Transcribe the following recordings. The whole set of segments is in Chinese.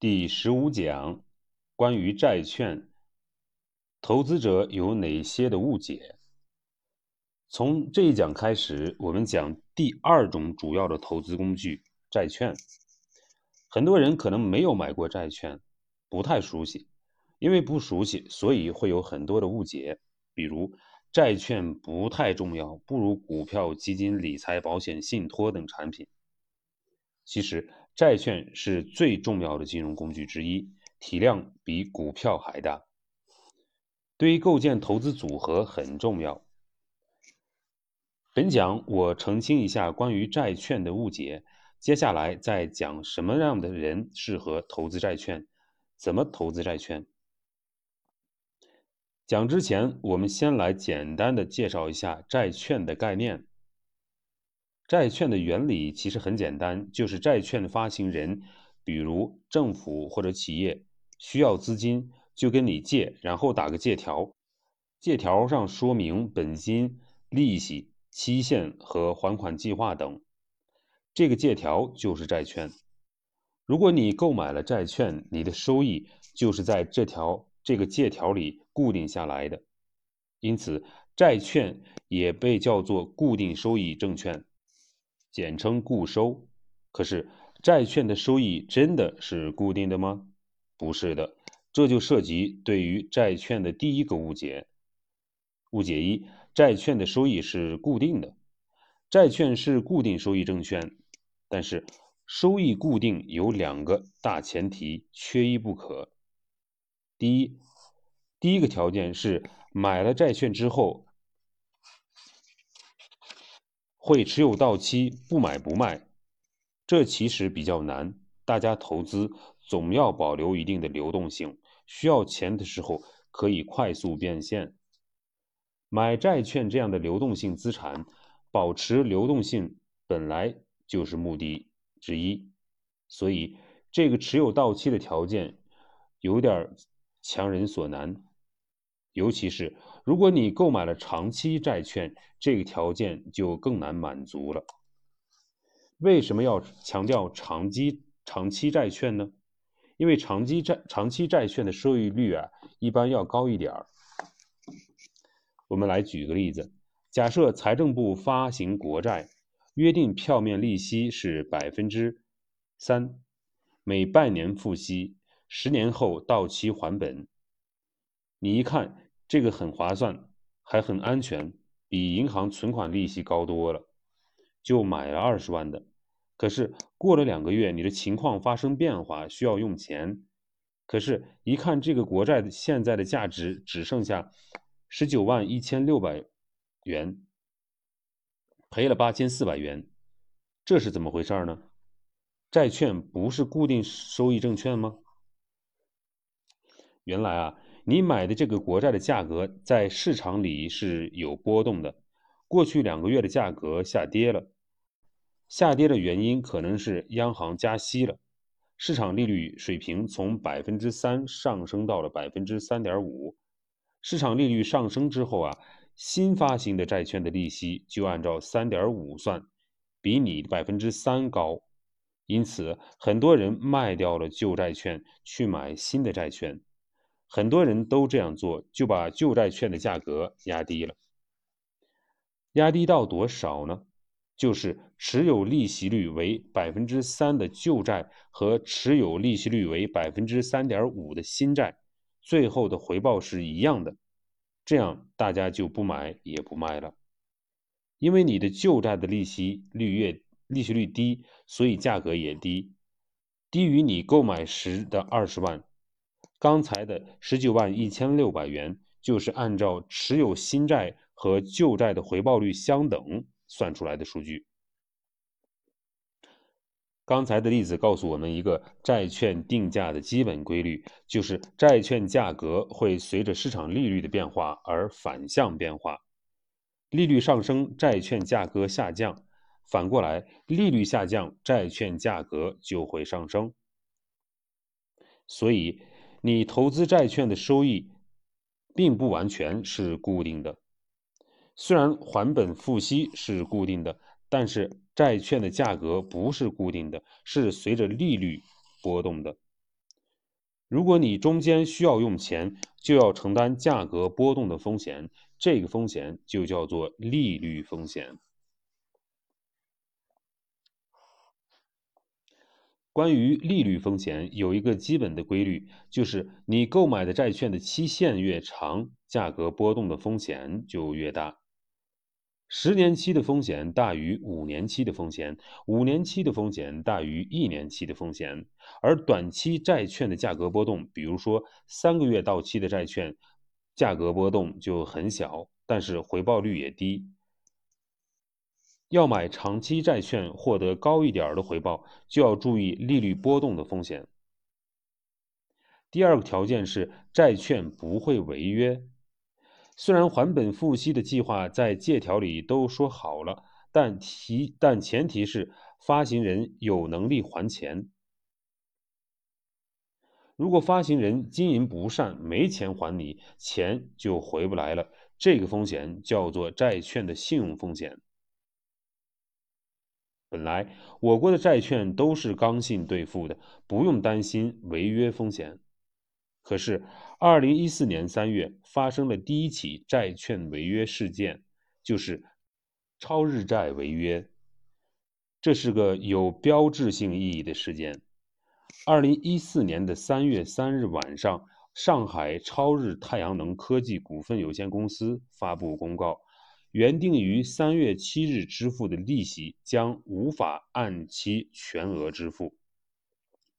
第十五讲，关于债券，投资者有哪些的误解？从这一讲开始，我们讲第二种主要的投资工具——债券。很多人可能没有买过债券，不太熟悉，因为不熟悉，所以会有很多的误解，比如债券不太重要，不如股票、基金、理财、保险、信托等产品。其实。债券是最重要的金融工具之一，体量比股票还大，对于构建投资组合很重要。本讲我澄清一下关于债券的误解，接下来再讲什么样的人适合投资债券，怎么投资债券。讲之前，我们先来简单的介绍一下债券的概念。债券的原理其实很简单，就是债券的发行人，比如政府或者企业需要资金，就跟你借，然后打个借条，借条上说明本金、利息、期限和还款计划等，这个借条就是债券。如果你购买了债券，你的收益就是在这条这个借条里固定下来的，因此债券也被叫做固定收益证券。简称固收，可是债券的收益真的是固定的吗？不是的，这就涉及对于债券的第一个误解。误解一：债券的收益是固定的。债券是固定收益证券，但是收益固定有两个大前提，缺一不可。第一，第一个条件是买了债券之后。会持有到期，不买不卖，这其实比较难。大家投资总要保留一定的流动性，需要钱的时候可以快速变现。买债券这样的流动性资产，保持流动性本来就是目的之一，所以这个持有到期的条件有点强人所难。尤其是如果你购买了长期债券，这个条件就更难满足了。为什么要强调长期长期债券呢？因为长期债长期债券的收益率啊，一般要高一点儿。我们来举个例子，假设财政部发行国债，约定票面利息是百分之三，每半年付息，十年后到期还本。你一看这个很划算，还很安全，比银行存款利息高多了，就买了二十万的。可是过了两个月，你的情况发生变化，需要用钱。可是，一看这个国债现在的价值只剩下十九万一千六百元，赔了八千四百元，这是怎么回事呢？债券不是固定收益证券吗？原来啊。你买的这个国债的价格在市场里是有波动的，过去两个月的价格下跌了，下跌的原因可能是央行加息了，市场利率水平从百分之三上升到了百分之三点五，市场利率上升之后啊，新发行的债券的利息就按照三点五算，比你百分之三高，因此很多人卖掉了旧债券去买新的债券。很多人都这样做，就把旧债券的价格压低了。压低到多少呢？就是持有利息率为百分之三的旧债和持有利息率为百分之三点五的新债，最后的回报是一样的。这样大家就不买也不卖了，因为你的旧债的利息率越利息率低，所以价格也低，低于你购买时的二十万。刚才的十九万一千六百元，就是按照持有新债和旧债的回报率相等算出来的数据。刚才的例子告诉我们一个债券定价的基本规律，就是债券价格会随着市场利率的变化而反向变化。利率上升，债券价格下降；反过来，利率下降，债券价格就会上升。所以。你投资债券的收益，并不完全是固定的。虽然还本付息是固定的，但是债券的价格不是固定的，是随着利率波动的。如果你中间需要用钱，就要承担价格波动的风险，这个风险就叫做利率风险。关于利率风险，有一个基本的规律，就是你购买的债券的期限越长，价格波动的风险就越大。十年期的风险大于五年期的风险，五年期的风险大于一年期的风险。而短期债券的价格波动，比如说三个月到期的债券，价格波动就很小，但是回报率也低。要买长期债券获得高一点的回报，就要注意利率波动的风险。第二个条件是债券不会违约。虽然还本付息的计划在借条里都说好了，但提但前提是发行人有能力还钱。如果发行人经营不善，没钱还你，钱就回不来了。这个风险叫做债券的信用风险。本来我国的债券都是刚性兑付的，不用担心违约风险。可是，二零一四年三月发生了第一起债券违约事件，就是超日债违约。这是个有标志性意义的事件。二零一四年的三月三日晚上，上海超日太阳能科技股份有限公司发布公告。原定于三月七日支付的利息将无法按期全额支付，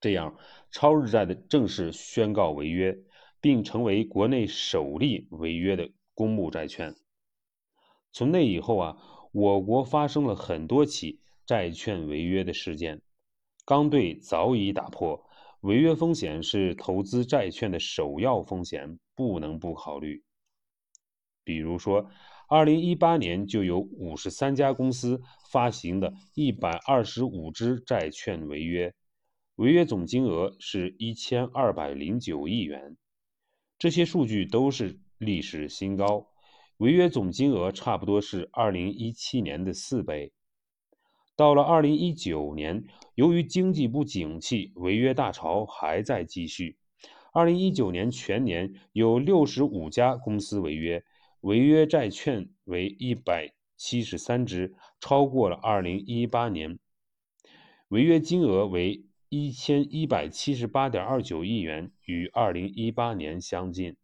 这样超日债的正式宣告违约，并成为国内首例违约的公募债券。从那以后啊，我国发生了很多起债券违约的事件，刚兑早已打破，违约风险是投资债券的首要风险，不能不考虑。比如说。二零一八年就有五十三家公司发行的一百二十五只债券违约，违约总金额是一千二百零九亿元，这些数据都是历史新高，违约总金额差不多是二零一七年的四倍。到了二零一九年，由于经济不景气，违约大潮还在继续。二零一九年全年有六十五家公司违约。违约债券为一百七十三只，超过了二零一八年。违约金额为一千一百七十八点二九亿元，与二零一八年相近。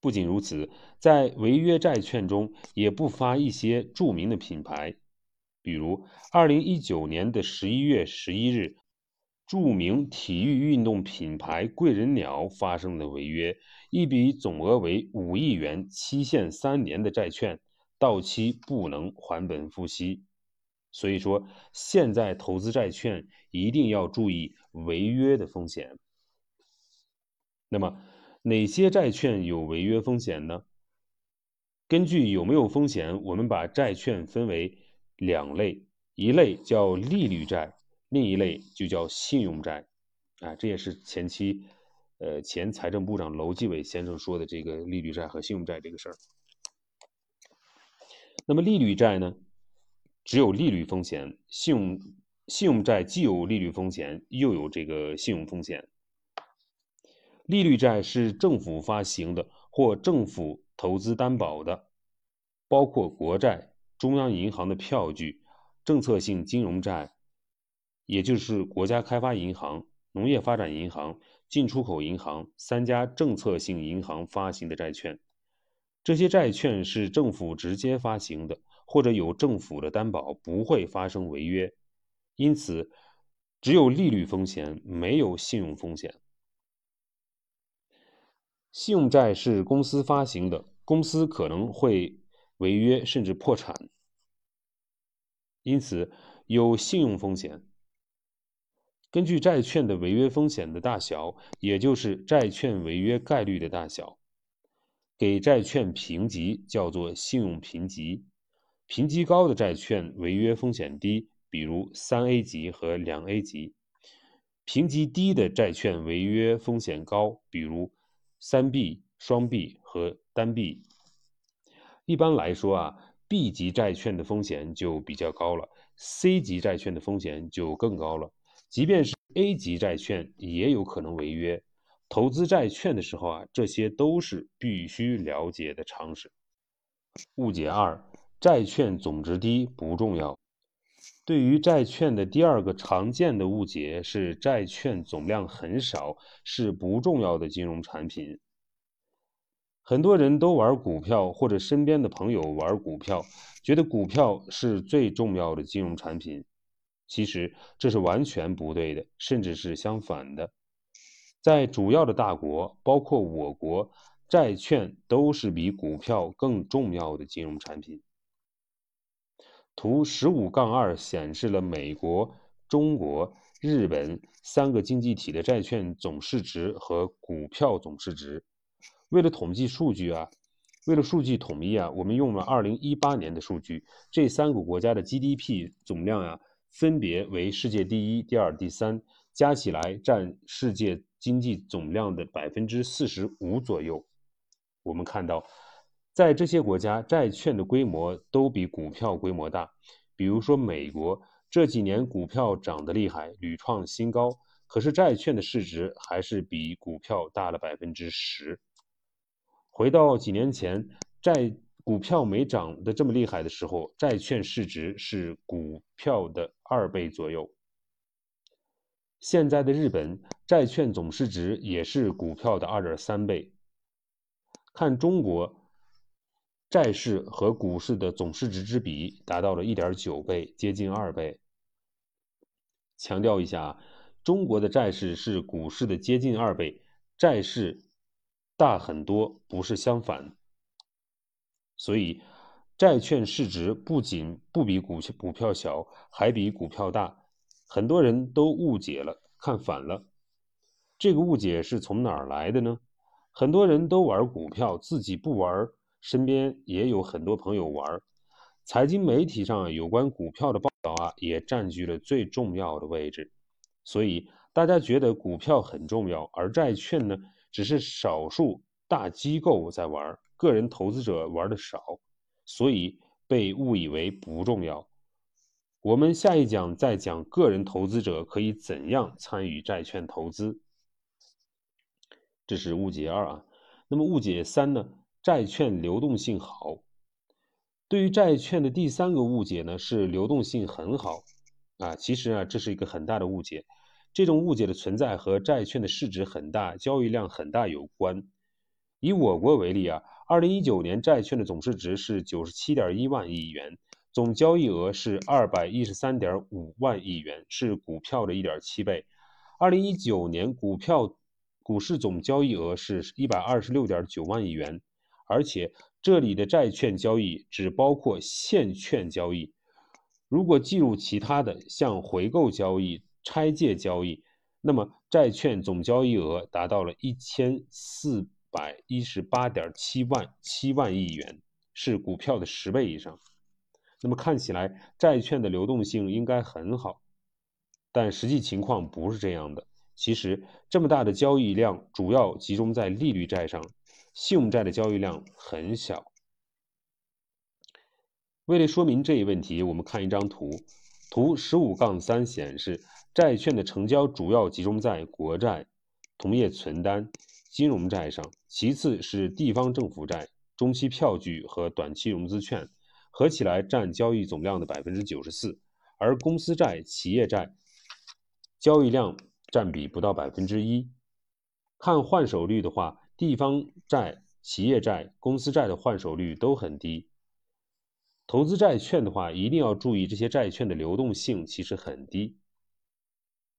不仅如此，在违约债券中也不乏一些著名的品牌，比如二零一九年的十一月十一日。著名体育运动品牌贵人鸟发生了违约，一笔总额为五亿元、期限三年的债券到期不能还本付息。所以说，现在投资债券一定要注意违约的风险。那么，哪些债券有违约风险呢？根据有没有风险，我们把债券分为两类，一类叫利率债。另一类就叫信用债，啊，这也是前期，呃，前财政部长楼继伟先生说的这个利率债和信用债这个事儿。那么利率债呢，只有利率风险；信用信用债既有利率风险，又有这个信用风险。利率债是政府发行的或政府投资担保的，包括国债、中央银行的票据、政策性金融债。也就是国家开发银行、农业发展银行、进出口银行三家政策性银行发行的债券，这些债券是政府直接发行的，或者有政府的担保，不会发生违约，因此只有利率风险，没有信用风险。信用债是公司发行的，公司可能会违约甚至破产，因此有信用风险。根据债券的违约风险的大小，也就是债券违约概率的大小，给债券评级，叫做信用评级。评级高的债券违约风险低，比如三 A 级和两 A 级；评级低的债券违约风险高，比如三 B、双 B 和单 B。一般来说啊，B 级债券的风险就比较高了，C 级债券的风险就更高了。即便是 A 级债券也有可能违约。投资债券的时候啊，这些都是必须了解的常识。误解二：债券总值低不重要。对于债券的第二个常见的误解是，债券总量很少是不重要的金融产品。很多人都玩股票，或者身边的朋友玩股票，觉得股票是最重要的金融产品。其实这是完全不对的，甚至是相反的。在主要的大国，包括我国，债券都是比股票更重要的金融产品。图十五杠二显示了美国、中国、日本三个经济体的债券总市值和股票总市值。为了统计数据啊，为了数据统一啊，我们用了二零一八年的数据。这三个国家的 GDP 总量呀，分别为世界第一、第二、第三，加起来占世界经济总量的百分之四十五左右。我们看到，在这些国家，债券的规模都比股票规模大。比如说美国，这几年股票涨得厉害，屡创新高，可是债券的市值还是比股票大了百分之十。回到几年前，债股票没涨得这么厉害的时候，债券市值是股票的二倍左右。现在的日本债券总市值也是股票的二点三倍。看中国债市和股市的总市值之比达到了一点九倍，接近二倍。强调一下，中国的债市是股市的接近二倍，债市。大很多，不是相反。所以，债券市值不仅不比股股票小，还比股票大。很多人都误解了，看反了。这个误解是从哪儿来的呢？很多人都玩股票，自己不玩，身边也有很多朋友玩。财经媒体上有关股票的报道啊，也占据了最重要的位置。所以，大家觉得股票很重要，而债券呢？只是少数大机构在玩，个人投资者玩的少，所以被误以为不重要。我们下一讲再讲个人投资者可以怎样参与债券投资。这是误解二啊。那么误解三呢？债券流动性好。对于债券的第三个误解呢，是流动性很好啊。其实啊，这是一个很大的误解。这种误解的存在和债券的市值很大、交易量很大有关。以我国为例啊，二零一九年债券的总市值是九十七点一万亿元，总交易额是二百一十三点五万亿元，是股票的一点七倍。二零一九年股票股市总交易额是一百二十六点九万亿元，而且这里的债券交易只包括现券交易，如果计入其他的，像回购交易。拆借交易，那么债券总交易额达到了一千四百一十八点七万七万亿元，是股票的十倍以上。那么看起来债券的流动性应该很好，但实际情况不是这样的。其实这么大的交易量主要集中在利率债上，信用债的交易量很小。为了说明这一问题，我们看一张图，图十五杠三显示。债券的成交主要集中在国债、同业存单、金融债上，其次是地方政府债、中期票据和短期融资券，合起来占交易总量的百分之九十四。而公司债、企业债交易量占比不到百分之一。看换手率的话，地方债、企业债、公司债的换手率都很低。投资债券的话，一定要注意这些债券的流动性其实很低。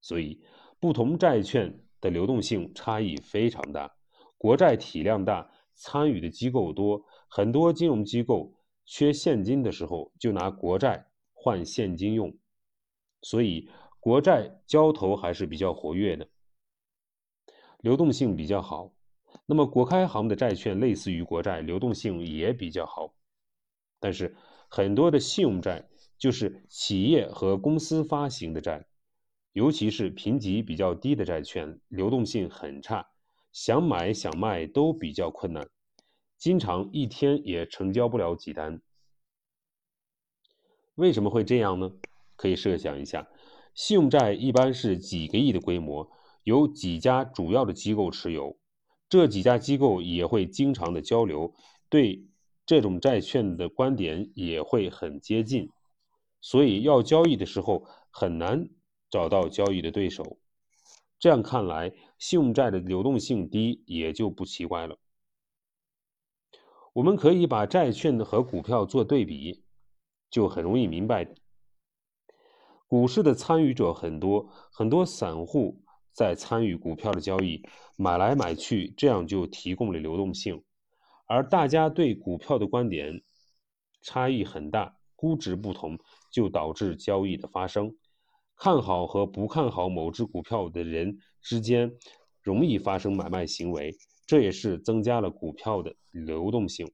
所以，不同债券的流动性差异非常大。国债体量大，参与的机构多，很多金融机构缺现金的时候就拿国债换现金用，所以国债交投还是比较活跃的，流动性比较好。那么国开行的债券类似于国债，流动性也比较好，但是很多的信用债就是企业和公司发行的债。尤其是评级比较低的债券，流动性很差，想买想卖都比较困难，经常一天也成交不了几单。为什么会这样呢？可以设想一下，信用债一般是几个亿的规模，有几家主要的机构持有，这几家机构也会经常的交流，对这种债券的观点也会很接近，所以要交易的时候很难找到交易的对手。这样看来，信用债的流动性低也就不奇怪了。我们可以把债券和股票做对比，就很容易明白。股市的参与者很多，很多散户在参与股票的交易，买来买去，这样就提供了流动性。而大家对股票的观点差异很大，估值不同，就导致交易的发生。看好和不看好某只股票的人之间，容易发生买卖行为，这也是增加了股票的流动性。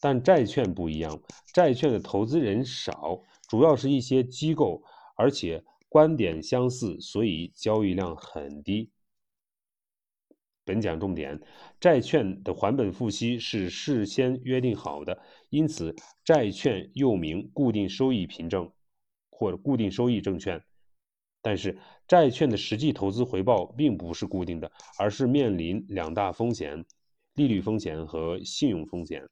但债券不一样，债券的投资人少。主要是一些机构，而且观点相似，所以交易量很低。本讲重点：债券的还本付息是事先约定好的，因此债券又名固定收益凭证或者固定收益证券。但是债券的实际投资回报并不是固定的，而是面临两大风险：利率风险和信用风险。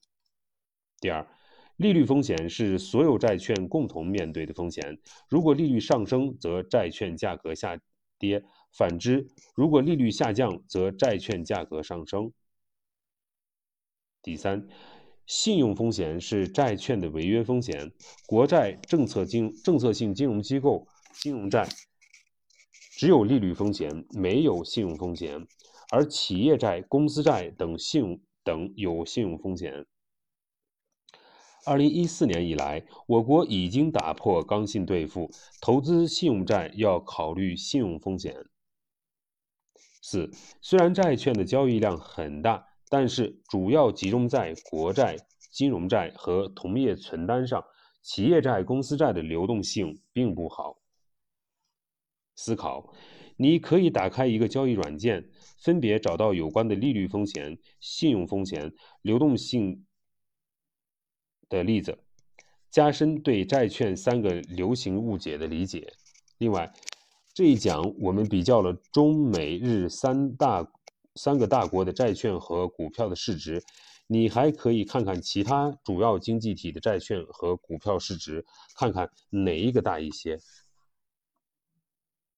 第二。利率风险是所有债券共同面对的风险。如果利率上升，则债券价格下跌；反之，如果利率下降，则债券价格上升。第三，信用风险是债券的违约风险。国债、政策金、政策性金融机构、金融债只有利率风险，没有信用风险；而企业债、公司债等信用等有信用风险。二零一四年以来，我国已经打破刚性兑付，投资信用债要考虑信用风险。四，虽然债券的交易量很大，但是主要集中在国债、金融债和同业存单上，企业债、公司债的流动性并不好。思考，你可以打开一个交易软件，分别找到有关的利率风险、信用风险、流动性。的例子，加深对债券三个流行误解的理解。另外，这一讲我们比较了中美日三大三个大国的债券和股票的市值，你还可以看看其他主要经济体的债券和股票市值，看看哪一个大一些。